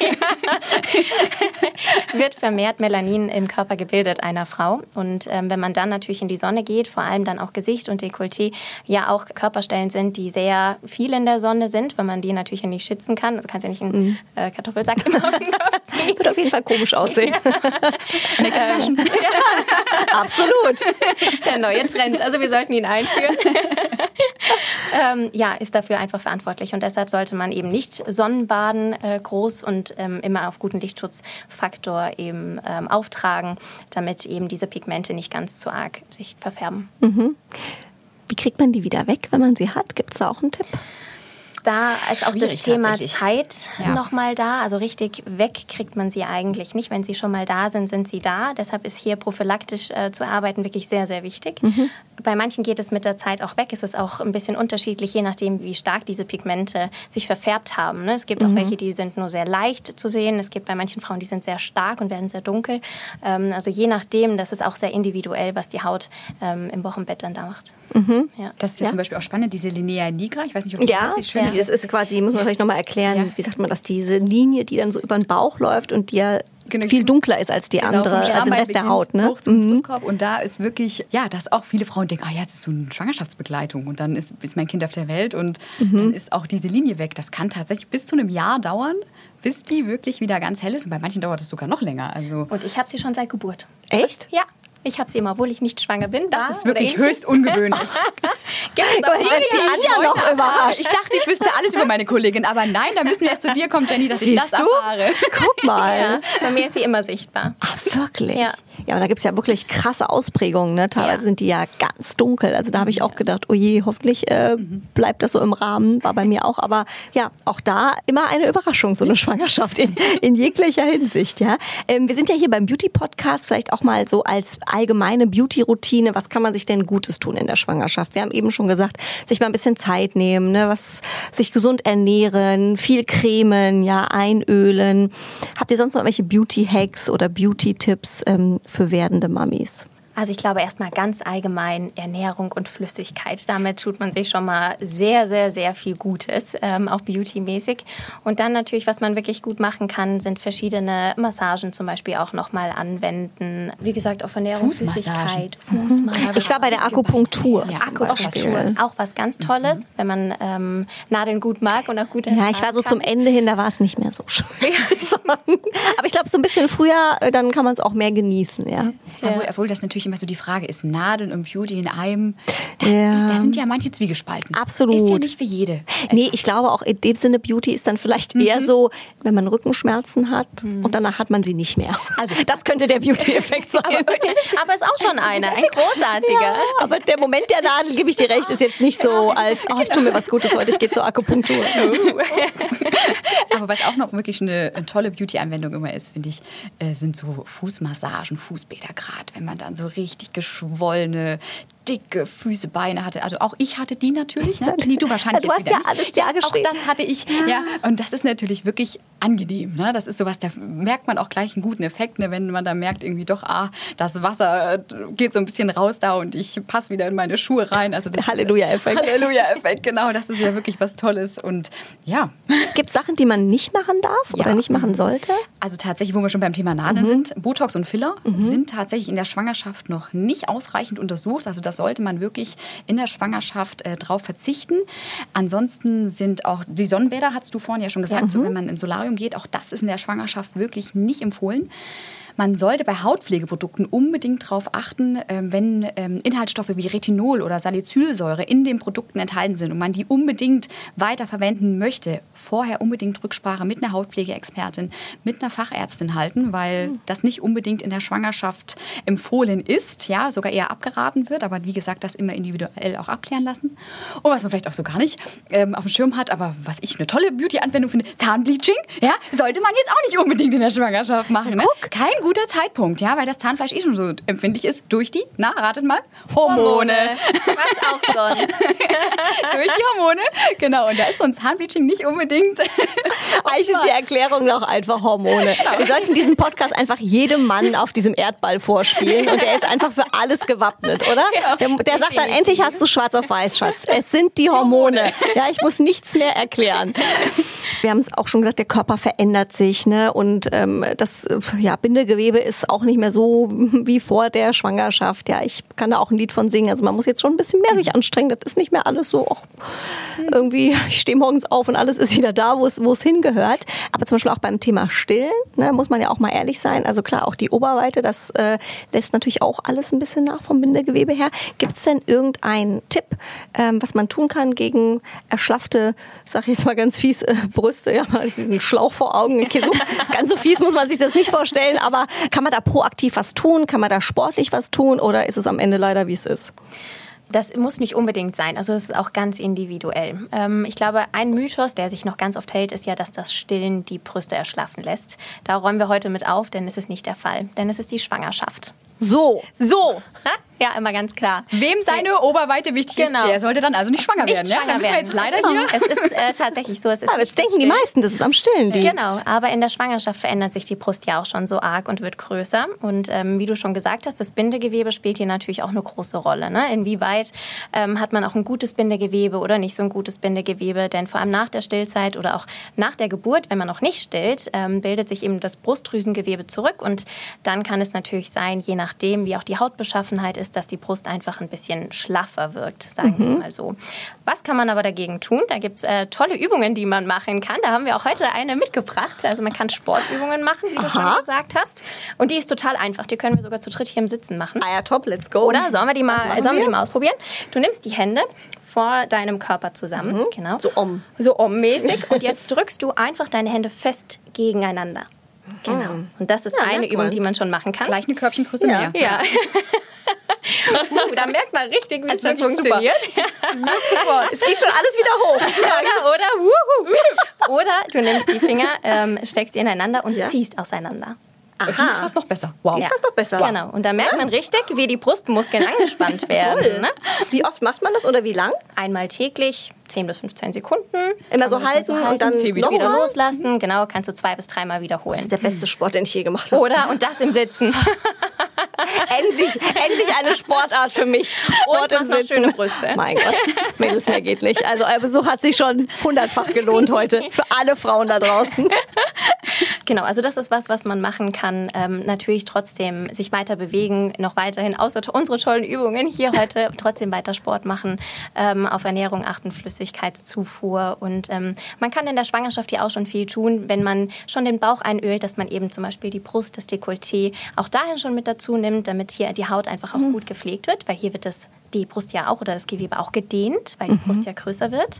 wird vermehrt Melanin im Körper gebildet einer Frau. Und ähm, wenn man dann natürlich in die Sonne geht, vor allem dann auch Gesicht und Dekolleté, ja auch Körperstellen sind, die sehr viel in der Sonne sind, wenn man die natürlich nicht schützen kann. Also kannst ja nicht einen mhm. äh, Kartoffelsack im. Wird auf jeden Fall komisch aussehen. ähm, ja. Absolut. Der neue Trend. Also wir sollten ihn einführen. ähm, ja, ist dafür einfach verantwortlich. Und deshalb sollte man eben nicht Sonnenbaden äh, groß und ähm, immer auf guten Lichtschutzfaktor eben ähm, auftragen, damit eben diese Pigmente nicht ganz zu arg sich verfärben. Mhm. Wie kriegt man die wieder weg, wenn man sie hat? Gibt es da auch einen Tipp? Da ist auch das Thema Zeit ja. nochmal da. Also richtig weg kriegt man sie eigentlich nicht. Wenn sie schon mal da sind, sind sie da. Deshalb ist hier prophylaktisch äh, zu arbeiten wirklich sehr, sehr wichtig. Mhm. Bei manchen geht es mit der Zeit auch weg. Es ist auch ein bisschen unterschiedlich, je nachdem, wie stark diese Pigmente sich verfärbt haben. Ne? Es gibt mhm. auch welche, die sind nur sehr leicht zu sehen. Es gibt bei manchen Frauen, die sind sehr stark und werden sehr dunkel. Ähm, also je nachdem, das ist auch sehr individuell, was die Haut ähm, im Wochenbett dann da macht. Mhm. Ja. Das ist ja, ja, zum Beispiel auch spannend, diese Linea nigra. Ich weiß nicht, ob du ja, das schön ja. Das ist quasi, muss man vielleicht nochmal erklären, ja. wie sagt man das, diese Linie, die dann so über den Bauch läuft und die ja Genau. viel dunkler ist als die genau, andere, also der Rest der Haut. Ne? Mhm. Und da ist wirklich, ja, dass auch viele Frauen denken, ah ja, das ist so eine Schwangerschaftsbegleitung und dann ist, ist mein Kind auf der Welt und mhm. dann ist auch diese Linie weg. Das kann tatsächlich bis zu einem Jahr dauern, bis die wirklich wieder ganz hell ist. Und bei manchen dauert es sogar noch länger. Also und ich habe sie schon seit Geburt. Echt? Ja. Ich habe sie immer, obwohl ich nicht schwanger bin. Das da ist wirklich höchst ungewöhnlich. Auch die Anja noch überrascht. Ich dachte, ich wüsste alles über meine Kollegin, aber nein, da müssen wir erst zu dir kommen, Jenny, dass Siehst ich das du? erfahre. Guck mal. Ja, bei mir ist sie immer sichtbar. Ach, wirklich? Ja. Ja, aber da gibt es ja wirklich krasse Ausprägungen. Ne? Teilweise ja. sind die ja ganz dunkel. Also da habe ich auch gedacht, oh je, hoffentlich äh, bleibt das so im Rahmen. War bei mir auch. Aber ja, auch da immer eine Überraschung, so eine Schwangerschaft in, in jeglicher Hinsicht. Ja, ähm, Wir sind ja hier beim Beauty-Podcast, vielleicht auch mal so als allgemeine Beauty-Routine. Was kann man sich denn Gutes tun in der Schwangerschaft? Wir haben eben schon gesagt, sich mal ein bisschen Zeit nehmen, ne? was, sich gesund ernähren, viel cremen, ja, einölen. Habt ihr sonst noch irgendwelche Beauty-Hacks oder Beauty-Tipps ähm, für werdende Mamis? Also ich glaube erstmal ganz allgemein Ernährung und Flüssigkeit. Damit tut man sich schon mal sehr, sehr, sehr viel Gutes, ähm, auch beautymäßig. Und dann natürlich, was man wirklich gut machen kann, sind verschiedene Massagen zum Beispiel auch nochmal anwenden. Wie gesagt, auf Ernährung, Flüssigkeit, Fußmassagen. Ich war bei der Akupunktur. Ja, Akupunktur ist auch was ganz Tolles, wenn man ähm, Nadeln gut mag und auch gut Ja, ich war so zum Ende hin, da war es nicht mehr so schön. Aber ich glaube, so ein bisschen früher, äh, dann kann man es auch mehr genießen, ja. Obwohl, obwohl das natürlich immer so die Frage ist, Nadeln und Beauty in einem, das Ja. ist, da sind ja manche zwiegespalten. Absolut. Ist ja nicht für jede. Nee, ich glaube auch in dem Sinne, Beauty ist dann vielleicht eher so, wenn man Rückenschmerzen hat und danach hat man sie nicht mehr. Also das könnte der Beauty-Effekt sein. Aber ist auch schon einer, ein großartiger. Ja, aber der Moment der Nadel, gebe ich dir recht, ist jetzt nicht so, als oh, ich tue mir was Gutes heute, ich gehe zur Akupunktur. Aber was auch noch wirklich eine, eine tolle Beauty-Anwendung immer ist, finde ich, äh, sind so Fußmassagen, Fußbäder gerade, wenn man dann so richtig geschwollene, dicke Füße, Beine hatte. Also auch ich hatte die natürlich. Ne? Nee, du wahrscheinlich Du hast ja nicht. alles Auch geschrieben. das hatte ich. Ja. Und das ist natürlich wirklich angenehm. Ne? Das ist sowas, da merkt man auch gleich einen guten Effekt, ne? wenn man da merkt irgendwie doch, ah, das Wasser geht so ein bisschen raus da und ich passe wieder in meine Schuhe rein. Also Halleluja-Effekt. Halleluja-Effekt, genau. Das ist ja wirklich was Tolles. Und ja, Gibt es Sachen, die man nicht machen darf oder Ja. nicht machen sollte? also tatsächlich, wo wir schon beim Thema Nadeln sind, Botox und Filler sind tatsächlich in der Schwangerschaft noch nicht ausreichend untersucht. Also das sollte man wirklich in der Schwangerschaft äh, drauf verzichten. Ansonsten sind auch die Sonnenbäder, hast du vorhin ja schon gesagt, so wenn man ins Solarium geht, auch das ist in der Schwangerschaft wirklich nicht empfohlen. Man sollte bei Hautpflegeprodukten unbedingt darauf achten, ähm, wenn ähm, Inhaltsstoffe wie Retinol oder Salicylsäure in den Produkten enthalten sind und man die unbedingt weiter verwenden möchte, vorher unbedingt Rücksprache mit einer Hautpflegeexpertin, mit einer Fachärztin halten, weil das nicht unbedingt in der Schwangerschaft empfohlen ist, ja, sogar eher abgeraten wird, aber wie gesagt, das immer individuell auch abklären lassen. Und was man vielleicht auch so gar nicht ähm, auf dem Schirm hat, aber was ich eine tolle Beauty-Anwendung finde, Zahnbleaching, ja, sollte man jetzt auch nicht unbedingt in der Schwangerschaft machen. Ne? Kein guter Zeitpunkt, ja, weil das Zahnfleisch eh schon so empfindlich ist durch die, na, ratet mal, Hormone. Was auch sonst. durch die Hormone. Genau, und da ist so ein Zahnbleaching nicht unbedingt. Eigentlich ist die Erklärung doch einfach Hormone. Wir sollten diesen Podcast einfach jedem Mann auf diesem Erdball vorspielen und der ist einfach für alles gewappnet, oder? Der, der sagt dann, endlich hast du schwarz auf weiß, Schatz. Es sind die Hormone. Ja, ich muss nichts mehr erklären. Wir haben es auch schon gesagt, der Körper verändert sich, ne? Und ähm, das ja, Bindegewebe ist auch nicht mehr so wie vor der Schwangerschaft. Ja, ich kann da auch ein Lied von singen. Also man muss jetzt schon ein bisschen mehr sich anstrengen. Das ist nicht mehr alles so, ach, irgendwie, ich stehe morgens auf und alles ist wieder da, wo es, wo es hingehört. Aber zum Beispiel auch beim Thema Stillen, ne, muss man ja auch mal ehrlich sein. Also klar, auch die Oberweite, das äh, lässt natürlich auch alles ein bisschen nach vom Bindegewebe her. Gibt es denn irgendeinen Tipp, ähm, was man tun kann gegen erschlaffte, sag ich jetzt mal ganz fies, äh, Brüste, ja, mal diesen Schlauch vor Augen. So, ganz so fies muss man sich das nicht vorstellen, aber kann man da proaktiv was tun? Kann man da sportlich was tun oder ist es am Ende leider, wie es ist? Das muss nicht unbedingt sein. Also es ist auch ganz individuell. Ähm, ich glaube, ein Mythos, der sich noch ganz oft hält, ist ja, dass das Stillen die Brüste erschlaffen lässt. Da räumen wir heute mit auf, denn es ist nicht der Fall. Denn es ist die Schwangerschaft. So. So? Ja, immer ganz klar. wem seine Oberweite wichtig Genau. ist, der sollte dann also nicht schwanger Nicht werden. Ja? Da schwanger müssen wir werden. jetzt leider es hier. ist, es ist äh, tatsächlich so. Es ist Aber nicht jetzt denken die Stillen. meisten, dass es am Stillen liegt. Genau, aber in der Schwangerschaft verändert sich die Brust ja auch schon so arg und wird größer. Und ähm, wie du schon gesagt hast, das Bindegewebe spielt hier natürlich auch eine große Rolle. Ne? Inwieweit ähm, hat man auch ein gutes Bindegewebe oder nicht so ein gutes Bindegewebe? Denn vor allem nach der Stillzeit oder auch nach der Geburt, wenn man noch nicht stillt, ähm, bildet sich eben das Brustdrüsengewebe zurück. Und dann kann es natürlich sein, je nachdem, wie auch die Hautbeschaffenheit ist, dass die Brust einfach ein bisschen schlaffer wirkt, sagen wir es mal so. Was kann man aber dagegen tun? Da gibt es äh, tolle Übungen, die man machen kann. Da haben wir auch heute eine mitgebracht. Also man kann Sportübungen machen, wie du schon Aha. gesagt hast. Und die ist total einfach. Die können wir sogar zu dritt hier im Sitzen machen. Ah ja, top, let's go. Oder sollen wir die mal, sollen wir wir? die mal ausprobieren? Du nimmst die Hände vor deinem Körper zusammen. Genau. So um. So um-mäßig. Und jetzt drückst du einfach deine Hände fest gegeneinander. Genau. Und das ist Ja, eine Übung, man. die man schon machen kann. Gleich eine Körbchengröße Ja. mehr. Ja. uh, da merkt man richtig, wie es schon wirklich funktioniert. Es geht schon alles wieder hoch. Oder, oder, wuhu. oder du nimmst die Finger, ähm, steckst die ineinander und Ja. ziehst auseinander. Und die ist fast noch besser. Wow. Die ist fast noch besser. Genau. Und da merkt man richtig, wie die Brustmuskeln angespannt werden. Ne? Wie oft macht man das oder wie lang? Einmal täglich, 10 bis 15 Sekunden. Immer so man das halten und dann wieder noch Wieder loslassen. Genau, kannst du zwei bis dreimal wiederholen. Das ist der beste Sport, den ich je gemacht habe. Oder, und das im Sitzen. endlich, endlich eine Sportart für mich. Sport Und mach noch schöne Brüste. Mein Gott, Mädels, mehr geht nicht. Also euer Besuch hat sich schon hundertfach gelohnt heute für alle Frauen da draußen. Genau, also das ist was, was man machen kann. Ähm, natürlich trotzdem sich weiter bewegen, noch weiterhin außer unsere tollen Übungen hier heute trotzdem weiter Sport machen, ähm, auf Ernährung achten, Flüssigkeitszufuhr und ähm, man kann in der Schwangerschaft ja auch schon viel tun, wenn man schon den Bauch einölt, dass man eben zum Beispiel die Brust, das Dekolleté auch dahin schon mit dazu nimmt, damit hier die Haut einfach auch gut gepflegt wird, weil hier wird das die Brust ja auch oder das Gewebe auch gedehnt, weil die Brust ja größer wird.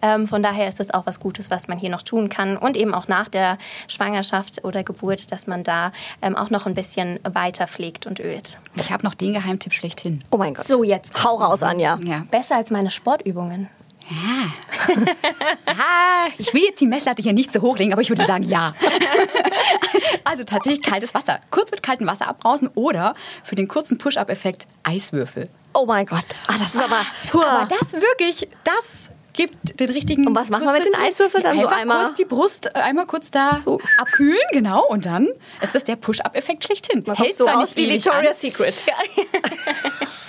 Ähm, von daher ist das auch was Gutes, was man hier noch tun kann und eben auch nach der Schwangerschaft oder Geburt, dass man da ähm, auch noch ein bisschen weiter pflegt und ölt. Ich habe noch den Geheimtipp schlechthin. Oh mein Gott. So, jetzt Hau raus, Anja. Ja. Besser als meine Sportübungen. Ah, ich will jetzt die Messlatte hier nicht so hochlegen, aber ich würde sagen ja. also tatsächlich kaltes Wasser. Kurz mit kaltem Wasser abbrausen oder für den kurzen Push-Up-Effekt Eiswürfel. Oh mein Gott. Ah, das ist aber. Hua. Aber das wirklich, das gibt den richtigen. Und was machen wir mit den Eiswürfeln? Dann so einmal- kurz die Brust äh, einmal kurz da So. abkühlen, genau. Und dann ist das der Push-Up-Effekt schlechthin. Man kommt so aus wie Victoria's an, Secret.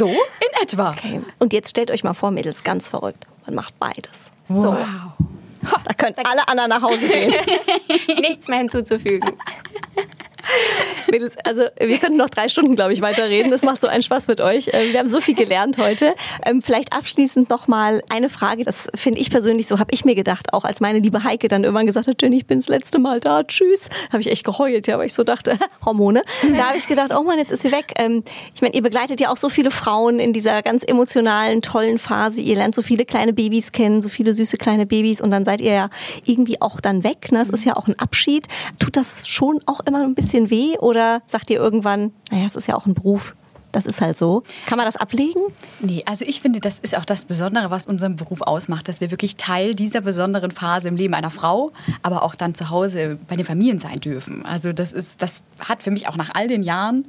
So in etwa. Okay. Und jetzt stellt euch mal vor, Mädels, ganz verrückt. Man macht beides. So. Da können alle anderen nach Hause gehen. Nichts mehr hinzuzufügen. Mädels, also wir könnten noch drei Stunden, glaube ich, weiterreden. Es macht so einen Spaß mit euch. Ähm, Wir haben so viel gelernt heute. Ähm, Vielleicht abschließend noch mal eine Frage. Das finde ich persönlich so, habe ich mir gedacht, auch als meine liebe Heike dann irgendwann gesagt hat, Jenny, ich bin das letzte Mal da, tschüss. Habe ich echt geheult, ja, weil ich so dachte, Hormone. Da habe ich gedacht, oh Mann, jetzt ist sie weg. Ähm, Ich meine, ihr begleitet ja auch so viele Frauen in dieser ganz emotionalen, tollen Phase. Ihr lernt so viele kleine Babys kennen, so viele süße kleine Babys und dann seid ihr ja irgendwie auch dann weg. Ne? Es ist ja auch ein Abschied. Tut das schon auch immer ein bisschen weh oder sagt ihr irgendwann, naja, es ist ja auch ein Beruf, das ist halt so. Kann man das ablegen? Nee, also ich finde, das ist auch das Besondere, was unseren Beruf ausmacht, dass wir wirklich Teil dieser besonderen Phase im Leben einer Frau, aber auch dann zu Hause bei den Familien sein dürfen. Also das ist, das hat für mich auch nach all den Jahren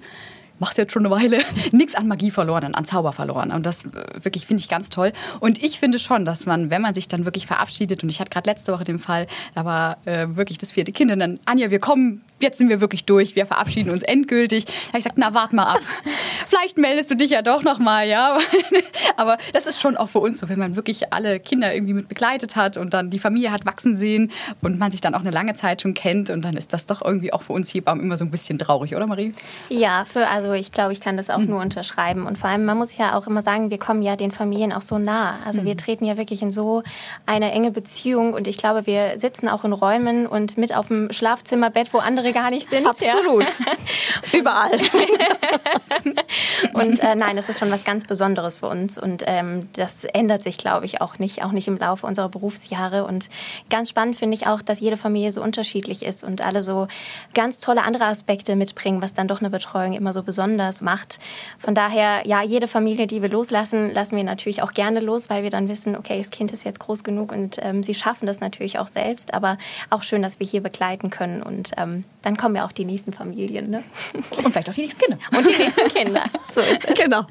macht jetzt schon eine Weile, nichts an Magie verloren, an Zauber verloren. Und das äh, wirklich finde ich ganz toll. Und ich finde schon, dass man, wenn man sich dann wirklich verabschiedet, und ich hatte gerade letzte Woche den Fall, da war äh, wirklich das vierte Kind und dann, Anja, wir kommen, jetzt sind wir wirklich durch, wir verabschieden uns endgültig. Da habe ich gesagt, na, wart mal ab. Vielleicht meldest du dich ja doch noch mal, ja. Aber das ist schon auch für uns so, wenn man wirklich alle Kinder irgendwie mit begleitet hat und dann die Familie hat wachsen sehen und man sich dann auch eine lange Zeit schon kennt und dann ist das doch irgendwie auch für uns Hebammen immer so ein bisschen traurig, oder Marie? Ja, für, also ich glaube, ich kann das auch nur unterschreiben. Und vor allem, man muss ja auch immer sagen, wir kommen ja den Familien auch so nah. Also wir treten ja wirklich in so eine enge Beziehung und ich glaube, wir sitzen auch in Räumen und mit auf dem Schlafzimmerbett, wo andere gar nicht sind. Absolut. Überall. Und äh, nein, das ist schon was ganz Besonderes für uns und ähm, das ändert sich, glaube ich, auch nicht, auch nicht im Laufe unserer Berufsjahre. Und ganz spannend finde ich auch, dass jede Familie so unterschiedlich ist und alle so ganz tolle andere Aspekte mitbringen, was dann doch eine Betreuung immer so besonders macht. Von daher, ja, jede Familie, die wir loslassen, lassen wir natürlich auch gerne los, weil wir dann wissen, okay, das Kind ist jetzt groß genug und ähm, sie schaffen das natürlich auch selbst. Aber auch schön, dass wir hier begleiten können und ähm, dann kommen ja auch die nächsten Familien. Ne? Und vielleicht auch die nächsten Kinder. Und die nächsten Kinder. So ist es. Genau.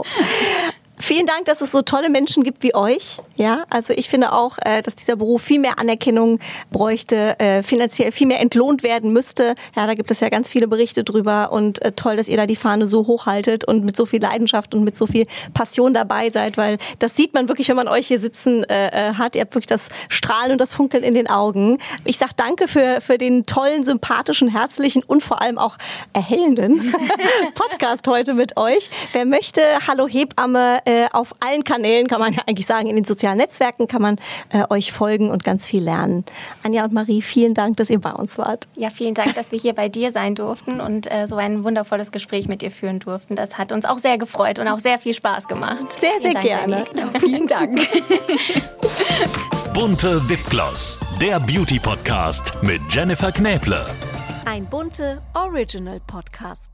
Vielen Dank, dass es so tolle Menschen gibt wie euch. Ja, also ich finde auch, äh, dass dieser Beruf viel mehr Anerkennung bräuchte, äh, finanziell viel mehr entlohnt werden müsste. Ja, da gibt es ja ganz viele Berichte drüber und äh, toll, dass ihr da die Fahne so hochhaltet und mit so viel Leidenschaft und mit so viel Passion dabei seid, weil das sieht man wirklich, wenn man euch hier sitzen hat. Ihr habt wirklich das Strahlen und das Funkeln in den Augen. Ich sag danke für, für den tollen, sympathischen, herzlichen und vor allem auch erhellenden Podcast heute mit euch. Wer möchte, Hallo Hebamme, äh, auf allen Kanälen kann man ja eigentlich sagen, in den sozialen Netzwerken kann man äh, euch folgen und ganz viel lernen. Anja und Marie, vielen Dank, dass ihr bei uns wart. Ja, vielen Dank, dass wir hier bei dir sein durften und äh, so ein wundervolles Gespräch mit dir führen durften. Das hat uns auch sehr gefreut und auch sehr viel Spaß gemacht. Sehr, Vielen sehr Dank, gerne. Jenny. Vielen Dank. Bunte Wipgloss, der Beauty Podcast mit Jennifer Knäble. Ein bunte Original Podcast.